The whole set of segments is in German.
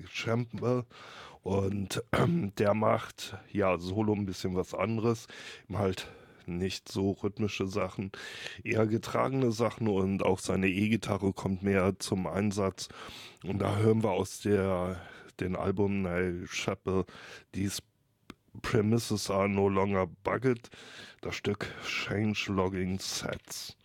Campbell und ähm, der macht ja solo ein bisschen was anderes, halt nicht so rhythmische Sachen, eher getragene Sachen und auch seine E-Gitarre kommt mehr zum Einsatz und da hören wir aus der den Album Neil Chappell These Premises are no longer bugged, das Stück Change Logging Sets.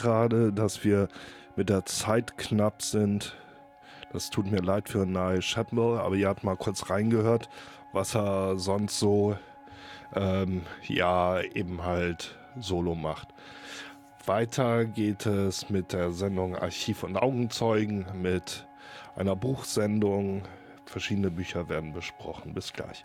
Gerade, dass wir mit der Zeit knapp sind. Das tut mir leid für Nye Shatmel, aber ihr habt mal kurz reingehört, was er sonst so ähm, ja eben halt solo macht. Weiter geht es mit der Sendung Archiv und Augenzeugen, mit einer Buchsendung. Verschiedene Bücher werden besprochen. Bis gleich.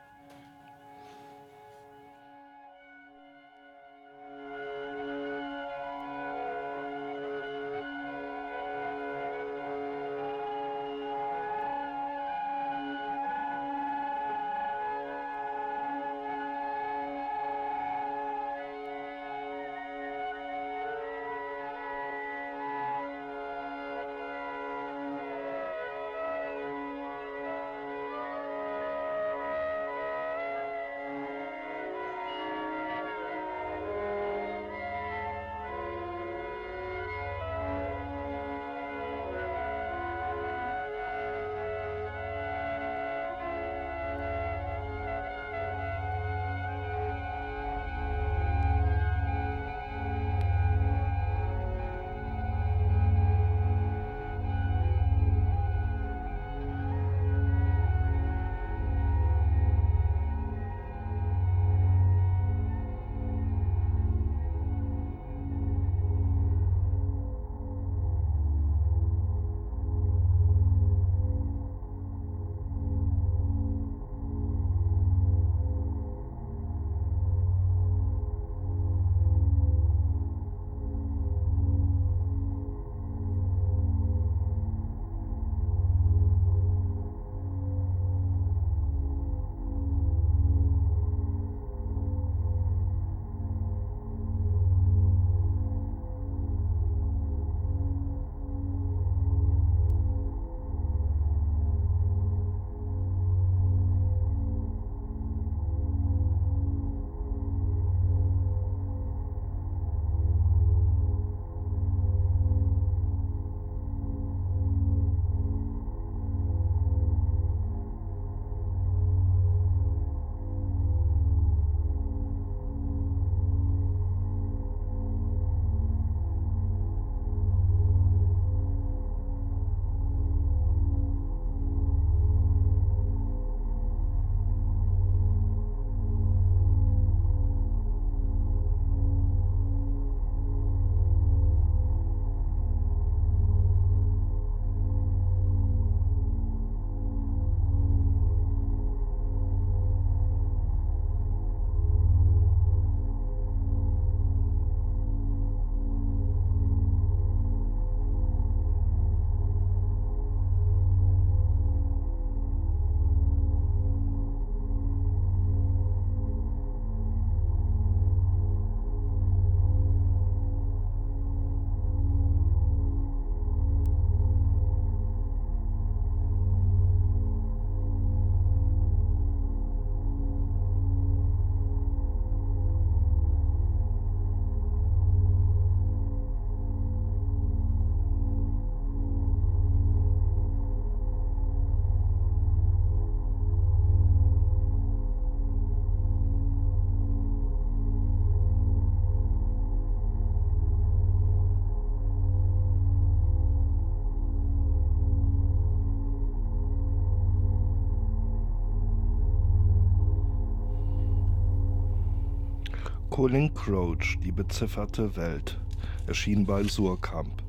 Colin Crouch, Die bezifferte Welt, erschien bei Surkamp.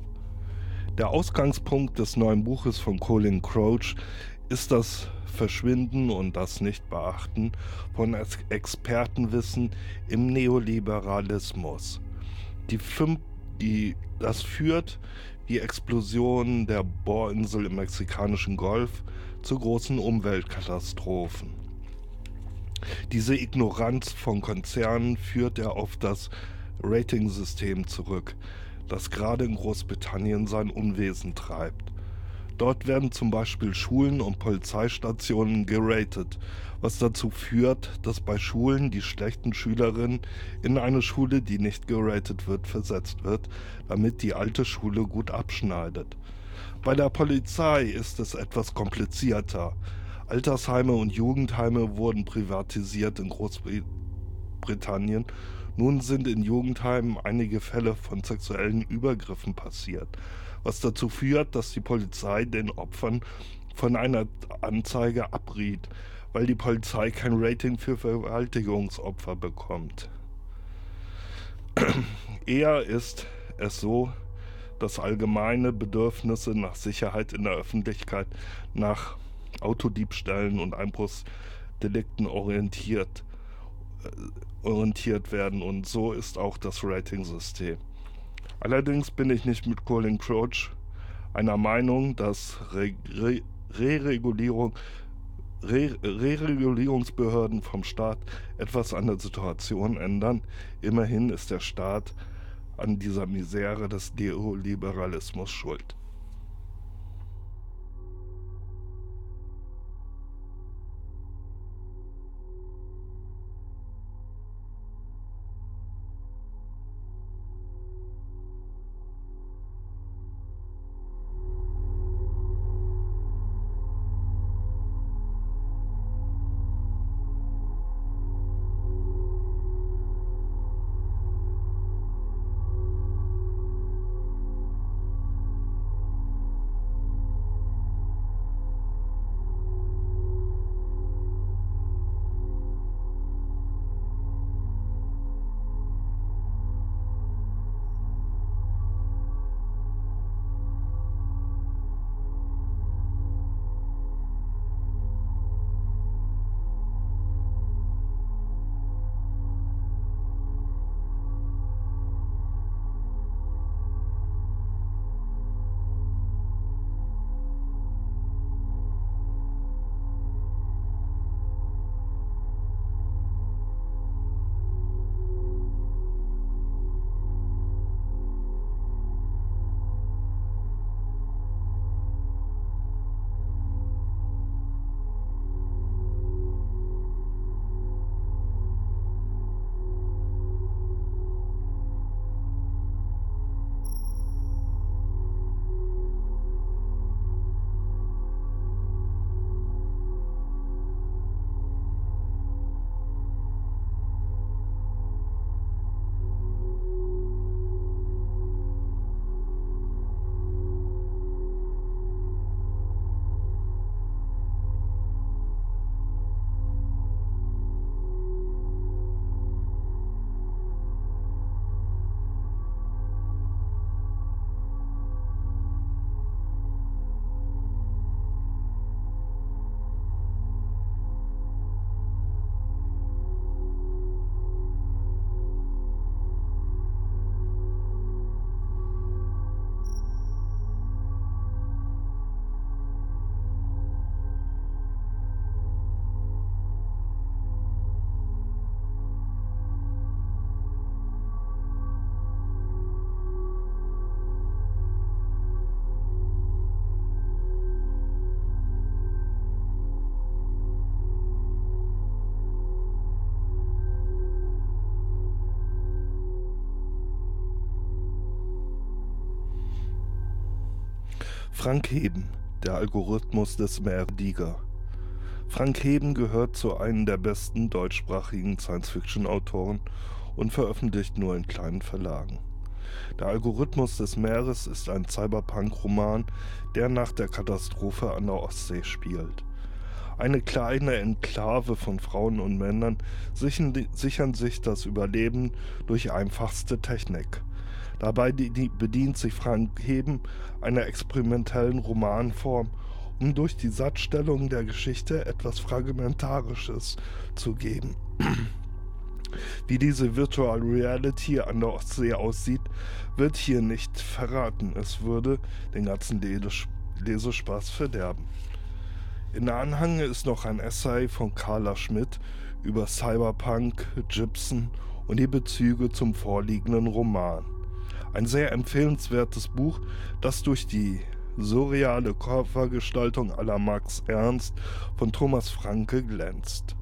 Der Ausgangspunkt des neuen Buches von Colin Crouch ist das Verschwinden und das Nichtbeachten von Expertenwissen im Neoliberalismus. Die fünf, die, das führt die Explosion der Bohrinsel im mexikanischen Golf zu großen Umweltkatastrophen. Diese Ignoranz von Konzernen führt er auf das Ratingsystem zurück, das gerade in Großbritannien sein Unwesen treibt. Dort werden zum Beispiel Schulen und Polizeistationen geratet, was dazu führt, dass bei Schulen die schlechten Schülerinnen in eine Schule, die nicht geratet wird, versetzt wird, damit die alte Schule gut abschneidet. Bei der Polizei ist es etwas komplizierter. Altersheime und Jugendheime wurden privatisiert in Großbritannien. Nun sind in Jugendheimen einige Fälle von sexuellen Übergriffen passiert, was dazu führt, dass die Polizei den Opfern von einer Anzeige abriet, weil die Polizei kein Rating für Vergewaltigungsopfer bekommt. Eher ist es so, dass allgemeine Bedürfnisse nach Sicherheit in der Öffentlichkeit nach Autodiebstählen und Einbruchsdelikten orientiert, äh, orientiert werden und so ist auch das Rating-System. Allerdings bin ich nicht mit Colin Crouch einer Meinung, dass Re-Regulierung Re-Regulierungsbehörden vom Staat etwas an der Situation ändern. Immerhin ist der Staat an dieser Misere des Neoliberalismus schuld. Frank Heben, der Algorithmus des Merdiger. Frank Heben gehört zu einem der besten deutschsprachigen Science-Fiction-Autoren und veröffentlicht nur in kleinen Verlagen. Der Algorithmus des Meeres ist ein Cyberpunk-Roman, der nach der Katastrophe an der Ostsee spielt. Eine kleine Enklave von Frauen und Männern sichern sich das Überleben durch einfachste Technik. Dabei bedient sich Frank Heben einer experimentellen Romanform, um durch die Satzstellung der Geschichte etwas Fragmentarisches zu geben. Wie diese Virtual Reality an der Ostsee aussieht, wird hier nicht verraten. Es würde den ganzen Lesespaß verderben. In der Anhang ist noch ein Essay von Carla Schmidt über Cyberpunk, Gibson und die Bezüge zum vorliegenden Roman. Ein sehr empfehlenswertes Buch, das durch die surreale Körpergestaltung aller Max Ernst von Thomas Franke glänzt.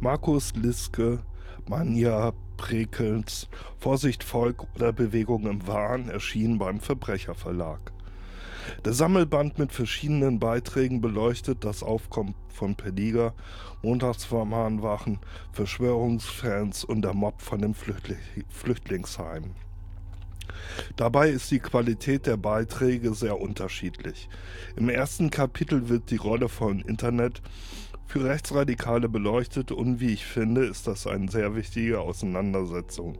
Markus Liske, Manja Prekels, Vorsicht Volk oder Bewegung im Wahn erschienen beim Verbrecherverlag. Der Sammelband mit verschiedenen Beiträgen beleuchtet das Aufkommen von Peliga, Montagsvermahnwachen, Verschwörungsfans und der Mob von dem Flüchtling Flüchtlingsheim. Dabei ist die Qualität der Beiträge sehr unterschiedlich. Im ersten Kapitel wird die Rolle von Internet für Rechtsradikale beleuchtet und wie ich finde, ist das eine sehr wichtige Auseinandersetzung.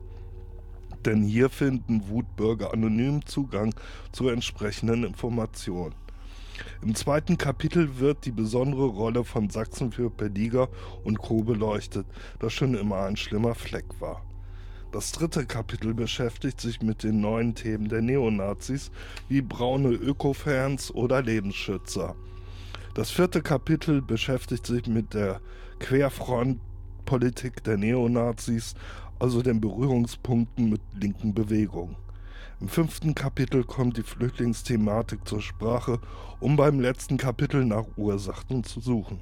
Denn hier finden Wutbürger anonym Zugang zu entsprechenden Informationen. Im zweiten Kapitel wird die besondere Rolle von Sachsen für Pediger und Co. beleuchtet, das schon immer ein schlimmer Fleck war. Das dritte Kapitel beschäftigt sich mit den neuen Themen der Neonazis wie braune Öko-Fans oder Lebensschützer. Das vierte Kapitel beschäftigt sich mit der Querfrontpolitik der Neonazis, also den Berührungspunkten mit linken Bewegungen. Im fünften Kapitel kommt die Flüchtlingsthematik zur Sprache, um beim letzten Kapitel nach Ursachen zu suchen.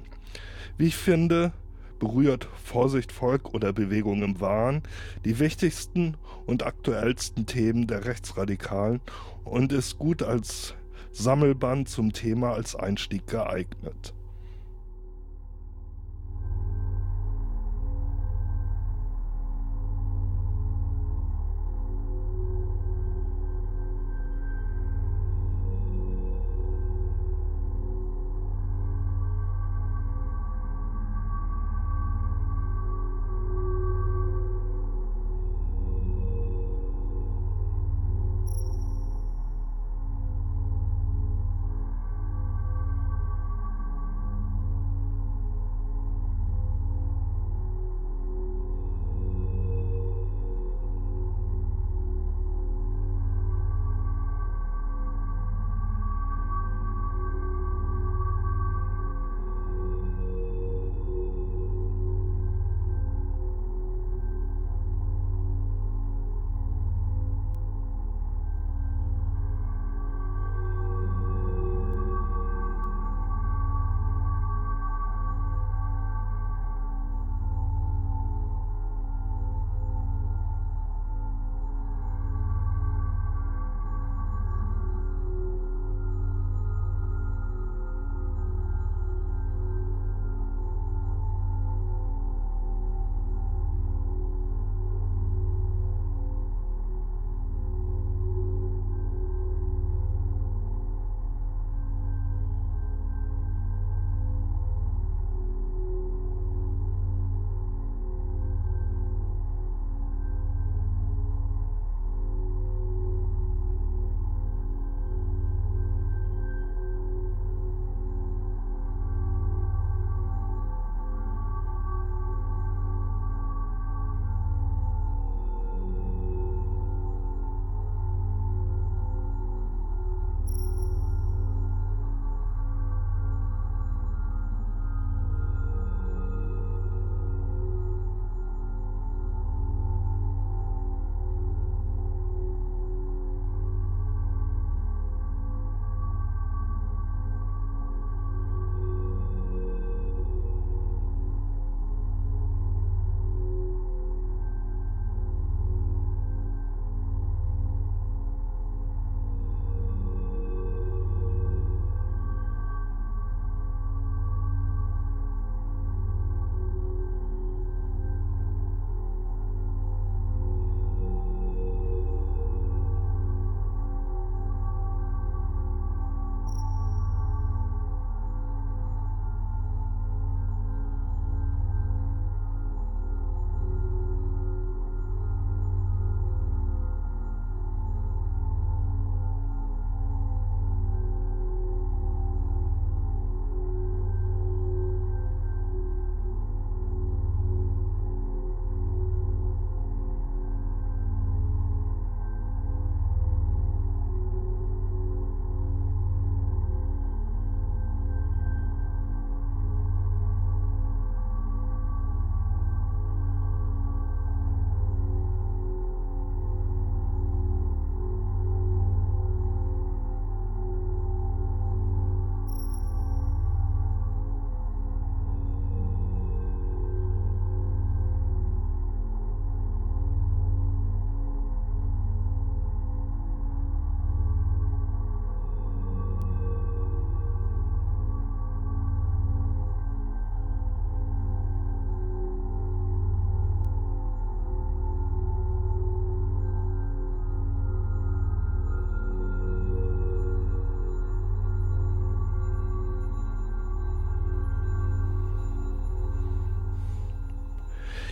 Wie ich finde, berührt Vorsicht Volk oder Bewegung im Wahn die wichtigsten und aktuellsten Themen der Rechtsradikalen und ist gut als Sammelband zum Thema als Einstieg geeignet.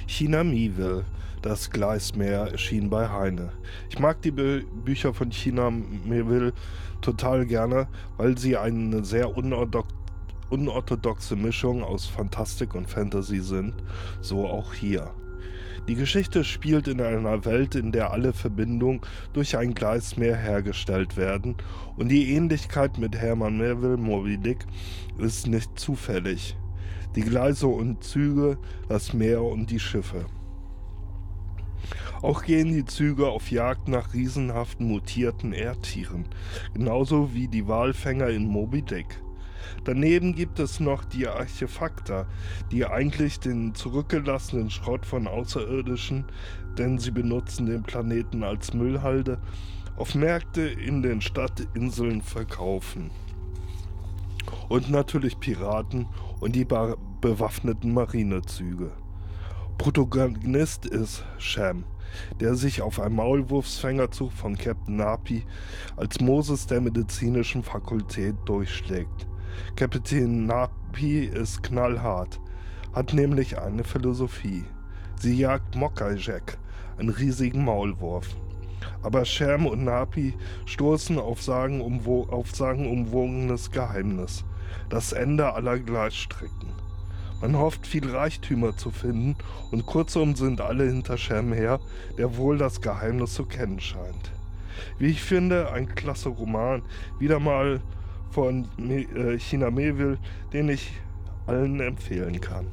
China Miewel, das Gleismeer, erschien bei Heine. Ich mag die Bü Bücher von China Miewel total gerne, weil sie eine sehr unorthodoxe Mischung aus Fantastik und Fantasy sind, so auch hier. Die Geschichte spielt in einer Welt, in der alle Verbindungen durch ein Gleismeer hergestellt werden und die Ähnlichkeit mit Hermann Melville Moby Dick ist nicht zufällig. Die Gleise und Züge, das Meer und die Schiffe. Auch gehen die Züge auf Jagd nach riesenhaften mutierten Erdtieren, genauso wie die Walfänger in Moby Dick. Daneben gibt es noch die Artefakte, die eigentlich den zurückgelassenen Schrott von Außerirdischen, denn sie benutzen den Planeten als Müllhalde, auf Märkte in den Stadtinseln verkaufen. Und natürlich Piraten und die bewaffneten Marinezüge. Protagonist ist Sham, der sich auf einem Maulwurfsfängerzug von Captain Napi als Moses der medizinischen Fakultät durchschlägt. Kapitän Napi ist knallhart, hat nämlich eine Philosophie. Sie jagt Mokajek, einen riesigen Maulwurf. Aber Sham und Napi stoßen auf, sagenumwo auf sagenumwogenes Geheimnis. Das Ende aller Gleisstrecken. Man hofft, viel Reichtümer zu finden, und kurzum sind alle hinter Sham her, der wohl das Geheimnis zu kennen scheint. Wie ich finde, ein klasse Roman, wieder mal von äh, China Melville, den ich allen empfehlen kann.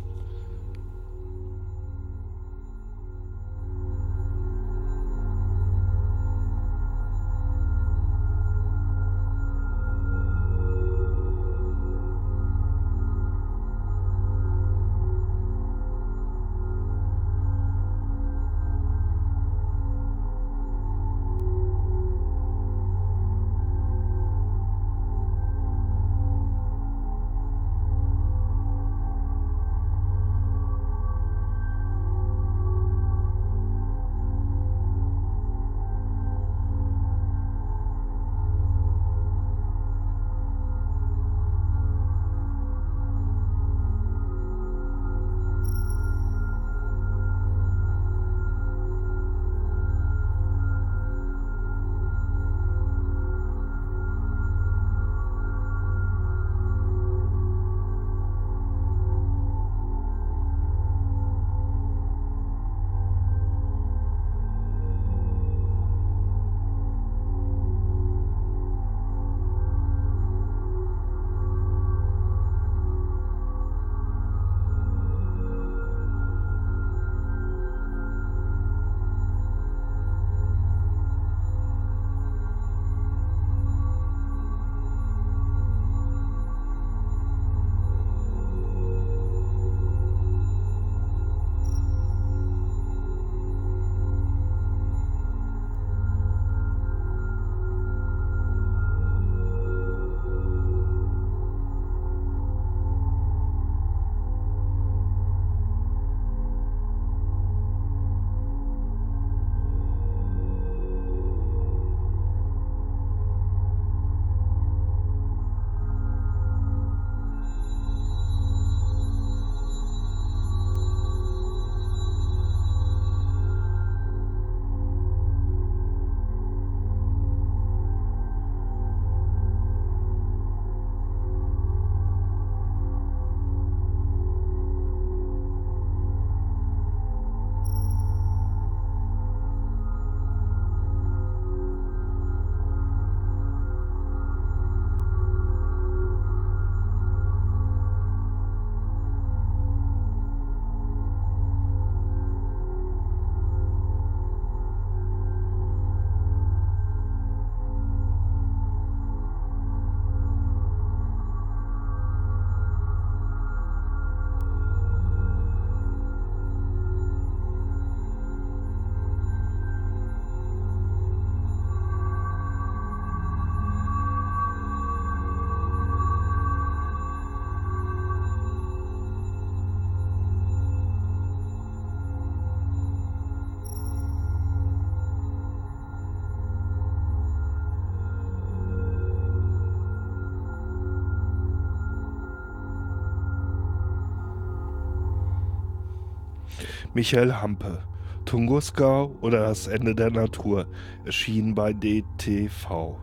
Michael Hampe. Tunguska oder das Ende der Natur erschien bei DTV.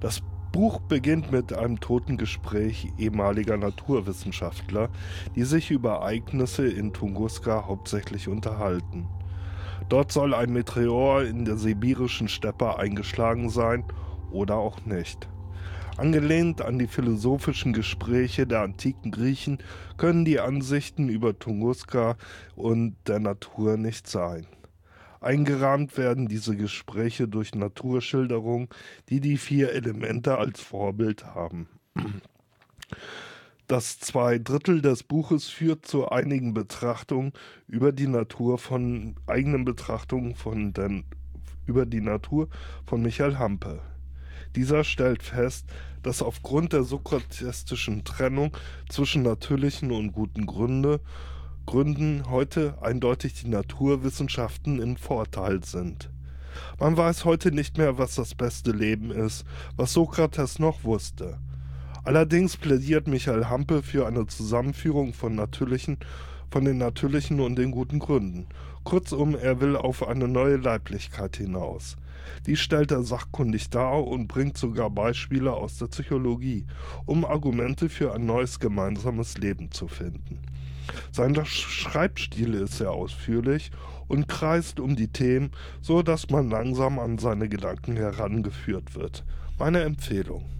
Das Buch beginnt mit einem toten Gespräch ehemaliger Naturwissenschaftler, die sich über Ereignisse in Tunguska hauptsächlich unterhalten. Dort soll ein Meteor in der sibirischen Steppe eingeschlagen sein oder auch nicht. Angelehnt an die philosophischen Gespräche der antiken Griechen können die Ansichten über Tunguska und der Natur nicht sein. Eingerahmt werden diese Gespräche durch Naturschilderungen, die die vier Elemente als Vorbild haben. Das zwei Drittel des Buches führt zu einigen Betrachtungen über die Natur von eigenen Betrachtungen von den, über die Natur von Michael Hampe. Dieser stellt fest, dass aufgrund der sokratistischen Trennung zwischen natürlichen und guten Gründe Gründen heute eindeutig die Naturwissenschaften in Vorteil sind. Man weiß heute nicht mehr, was das beste Leben ist, was Sokrates noch wusste. Allerdings plädiert Michael Hampe für eine Zusammenführung von natürlichen, von den natürlichen und den guten Gründen. Kurzum, er will auf eine neue Leiblichkeit hinaus. Die stellt er sachkundig dar und bringt sogar Beispiele aus der Psychologie, um Argumente für ein neues gemeinsames Leben zu finden. Sein Schreibstil ist sehr ausführlich und kreist um die Themen, so dass man langsam an seine Gedanken herangeführt wird. Meine Empfehlung.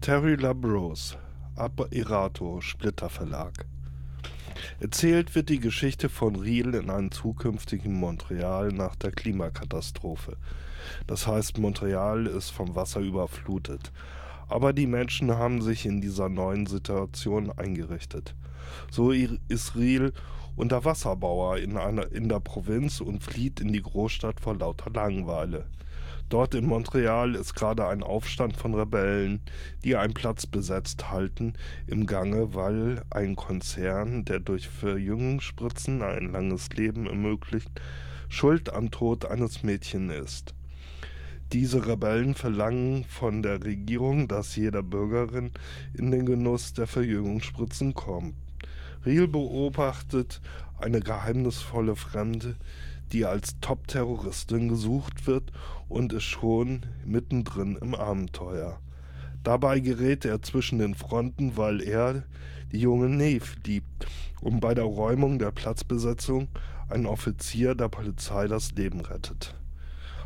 Terry Labrose, Irato, Splitter Verlag. Erzählt wird die Geschichte von Riel in einem zukünftigen Montreal nach der Klimakatastrophe. Das heißt, Montreal ist vom Wasser überflutet. Aber die Menschen haben sich in dieser neuen Situation eingerichtet. So ist Riel Unterwasserbauer in, einer, in der Provinz und flieht in die Großstadt vor lauter Langeweile. Dort in Montreal ist gerade ein Aufstand von Rebellen, die einen Platz besetzt halten, im Gange, weil ein Konzern, der durch Verjüngungsspritzen ein langes Leben ermöglicht, schuld am Tod eines Mädchens ist. Diese Rebellen verlangen von der Regierung, dass jeder Bürgerin in den Genuss der Verjüngungsspritzen kommt. Riel beobachtet eine geheimnisvolle Fremde, die als Top-Terroristin gesucht wird und ist schon mittendrin im Abenteuer. Dabei gerät er zwischen den Fronten, weil er die junge Neve liebt und bei der Räumung der Platzbesetzung ein Offizier der Polizei das Leben rettet.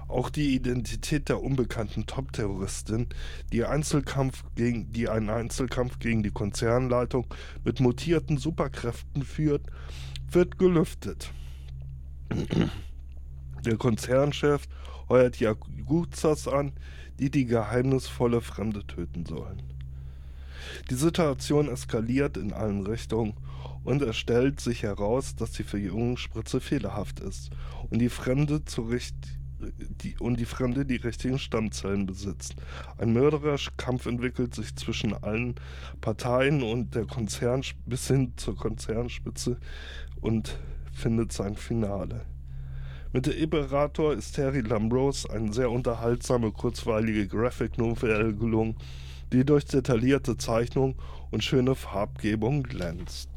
Auch die Identität der unbekannten Top-Terroristin, die, Einzelkampf gegen, die einen Einzelkampf gegen die Konzernleitung mit mutierten Superkräften führt, wird gelüftet. Der Konzernchef heuert Yakuzas an, die die geheimnisvolle Fremde töten sollen. Die Situation eskaliert in allen Richtungen und es stellt sich heraus, dass die Verjüngungsspritze fehlerhaft ist und die Fremde zu Recht die, und die Fremde die richtigen Stammzellen besitzt. Ein mörderischer Kampf entwickelt sich zwischen allen Parteien und der Konzern bis hin zur Konzernspitze und findet sein Finale. Mit der Imperator ist Terry Lambrose eine sehr unterhaltsame, kurzweilige Graphic Novel gelungen, die durch detaillierte Zeichnung und schöne Farbgebung glänzt.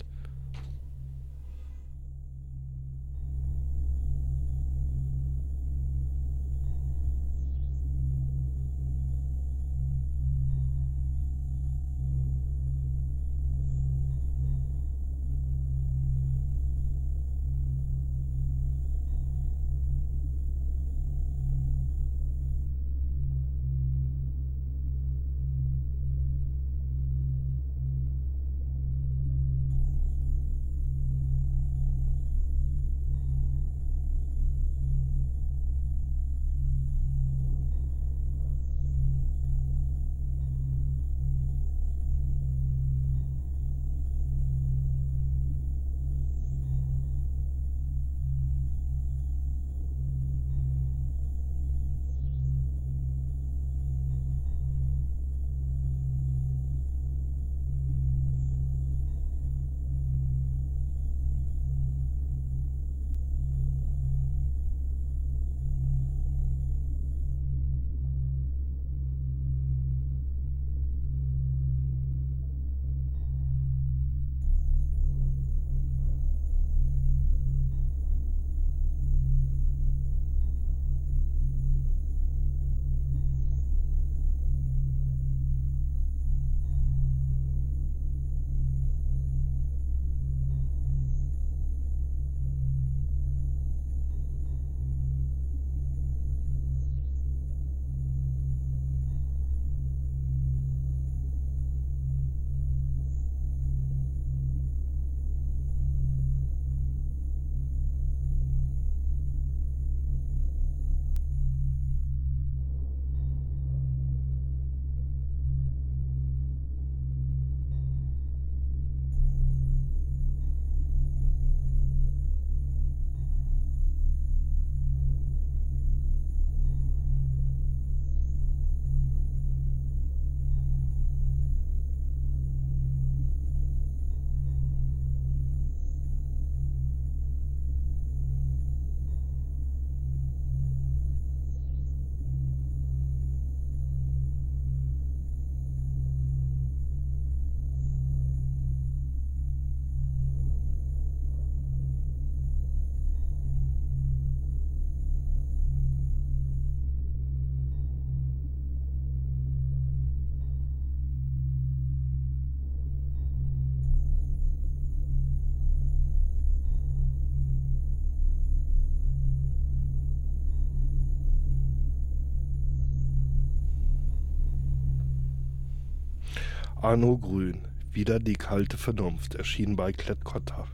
Arno Grün, wieder die kalte Vernunft, erschien bei Klett-Cotta.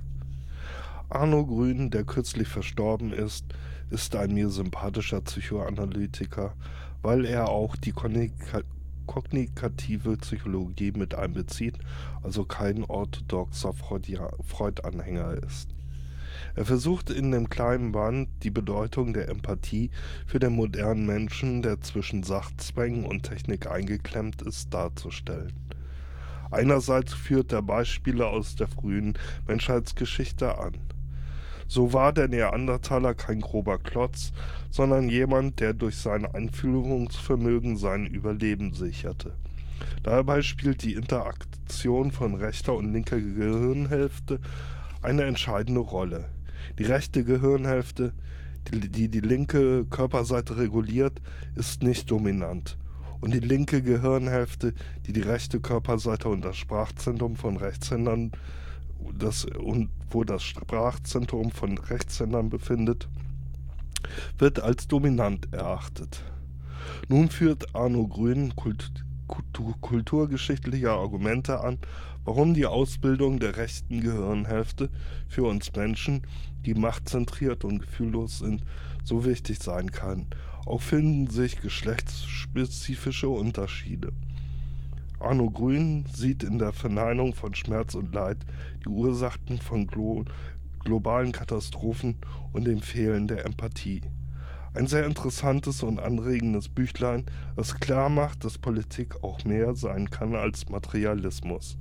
Arno Grün, der kürzlich verstorben ist, ist ein mir sympathischer Psychoanalytiker, weil er auch die kognikative Psychologie mit einbezieht, also kein orthodoxer Freud-Anhänger ist. Er versucht in dem kleinen Band die Bedeutung der Empathie für den modernen Menschen, der zwischen Sachzwängen und Technik eingeklemmt ist, darzustellen. Einerseits führt er Beispiele aus der frühen Menschheitsgeschichte an. So war der Neandertaler kein grober Klotz, sondern jemand, der durch sein Einfühlungsvermögen sein Überleben sicherte. Dabei spielt die Interaktion von rechter und linker Gehirnhälfte eine entscheidende Rolle. Die rechte Gehirnhälfte, die, die die linke Körperseite reguliert, ist nicht dominant. Und die linke Gehirnhälfte, die die rechte Körperseite und das Sprachzentrum von Rechtshändern das, und wo das Sprachzentrum von Rechtshändern befindet, wird als dominant erachtet. Nun führt Arno Grün Kult, kulturgeschichtliche Argumente an, warum die Ausbildung der rechten Gehirnhälfte für uns Menschen, die machtzentriert und gefühllos sind, so wichtig sein kann. Auch finden sich geschlechtsspezifische Unterschiede. Arno Grün sieht in der Verneinung von Schmerz und Leid die Ursachen von glo globalen Katastrophen und dem Fehlen der Empathie. Ein sehr interessantes und anregendes Büchlein, das klar macht, dass Politik auch mehr sein kann als Materialismus.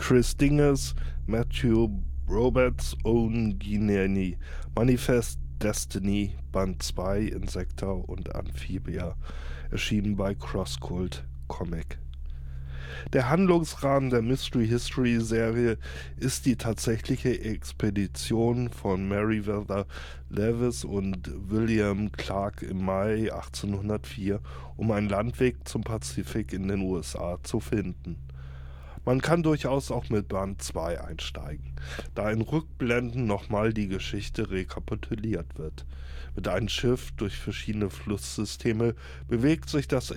Chris Dinges, Matthew Roberts Own Guinea Manifest Destiny Band 2 Insekta und Amphibia, erschienen bei Crosscult Comic. Der Handlungsrahmen der Mystery History Serie ist die tatsächliche Expedition von Meriwether Lewis und William Clark im Mai 1804, um einen Landweg zum Pazifik in den USA zu finden. Man kann durchaus auch mit Band 2 einsteigen, da in Rückblenden nochmal die Geschichte rekapituliert wird. Mit einem Schiff durch verschiedene Flusssysteme bewegt sich das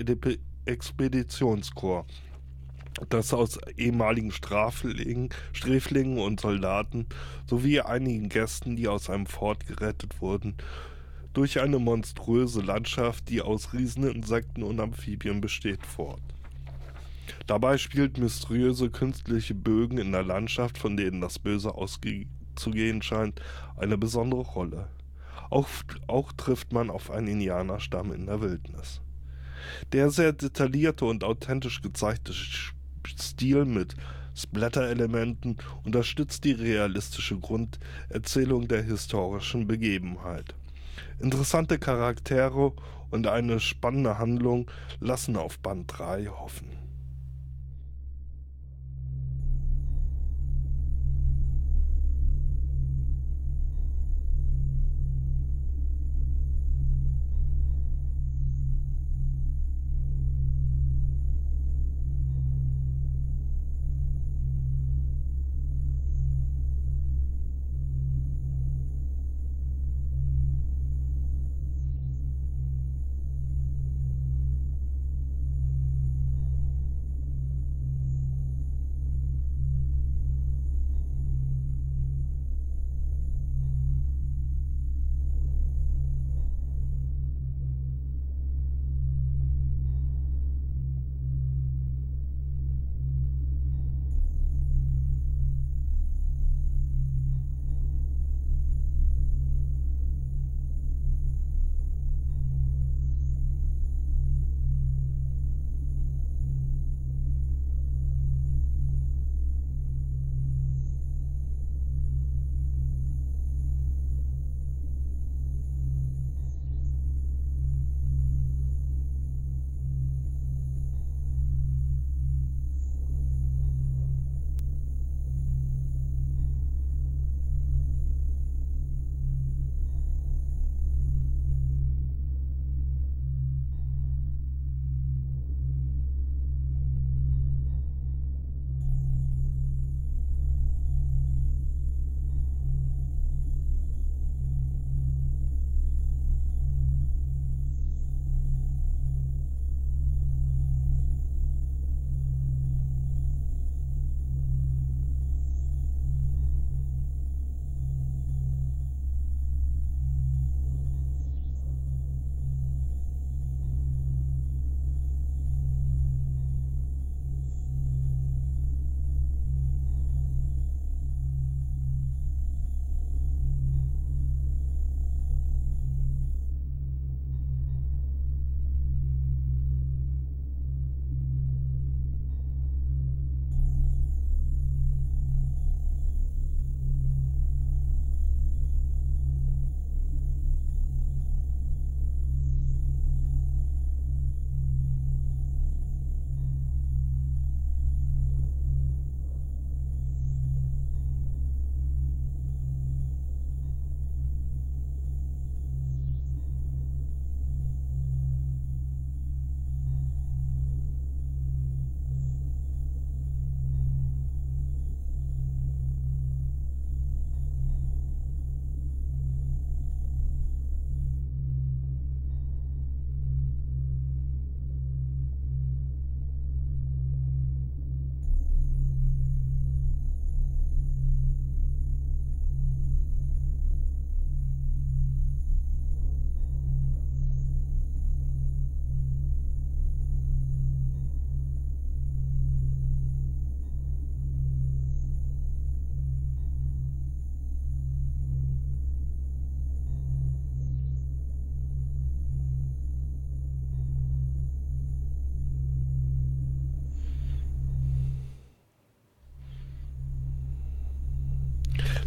Expeditionskorps das aus ehemaligen Straflingen, Sträflingen und Soldaten sowie einigen Gästen, die aus einem Fort gerettet wurden, durch eine monströse Landschaft, die aus Rieseninsekten und Amphibien besteht, fort. Dabei spielt mysteriöse künstliche Bögen in der Landschaft, von denen das Böse auszugehen scheint, eine besondere Rolle. Auch, auch trifft man auf einen Indianerstamm in der Wildnis. Der sehr detaillierte und authentisch gezeigte Stil mit Splatter-Elementen unterstützt die realistische Grunderzählung der historischen Begebenheit. Interessante Charaktere und eine spannende Handlung lassen auf Band 3 hoffen.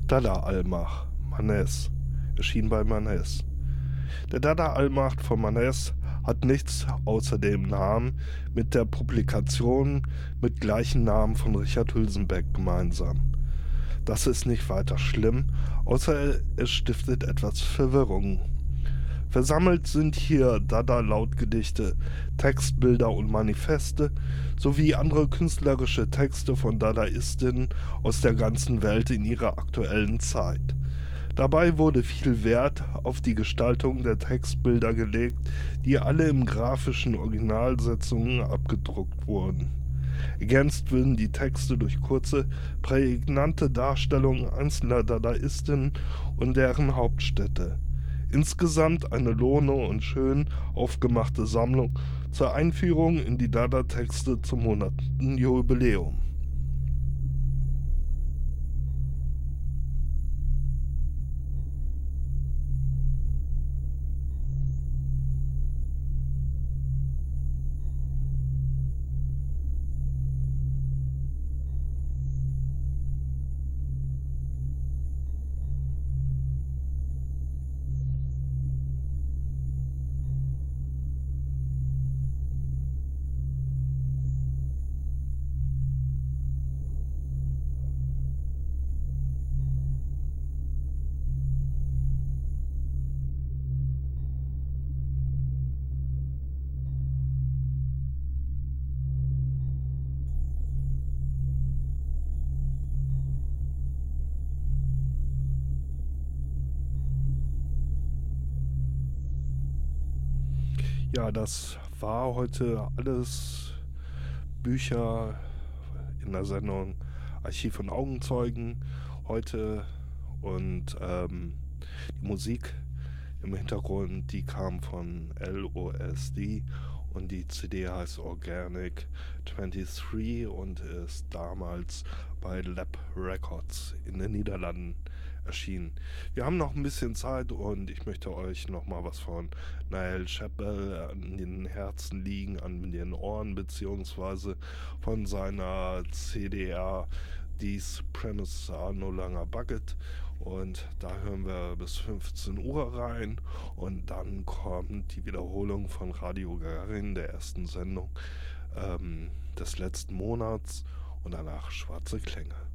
Dada Almach, Manes, erschien bei Manes. Der Dada Allmacht von Manes hat nichts außer dem Namen mit der Publikation mit gleichen Namen von Richard Hülsenbeck gemeinsam. Das ist nicht weiter schlimm, außer es stiftet etwas Verwirrung. Versammelt sind hier Dada-Lautgedichte, Textbilder und Manifeste sowie andere künstlerische Texte von Dadaistinnen aus der ganzen Welt in ihrer aktuellen Zeit. Dabei wurde viel Wert auf die Gestaltung der Textbilder gelegt, die alle in grafischen Originalsetzungen abgedruckt wurden. Ergänzt würden die Texte durch kurze, prägnante Darstellungen einzelner Dadaisten und deren Hauptstädte. Insgesamt eine lohne und schön aufgemachte Sammlung zur Einführung in die Dada-Texte zum 100. Jubiläum. Ja, das war heute alles. Bücher in der Sendung Archiv und Augenzeugen heute. Und ähm, die Musik im Hintergrund, die kam von LOSD und die CD heißt Organic 23 und ist damals bei Lab Records in den Niederlanden erschienen. Wir haben noch ein bisschen Zeit und ich möchte euch noch mal was von Niall Chappell an den Herzen liegen, an den Ohren, beziehungsweise von seiner CDR Die Supremacists Are No Longer Bucket. Und da hören wir bis 15 Uhr rein und dann kommt die Wiederholung von Radio Gagarin, der ersten Sendung ähm, des letzten Monats und danach Schwarze Klänge.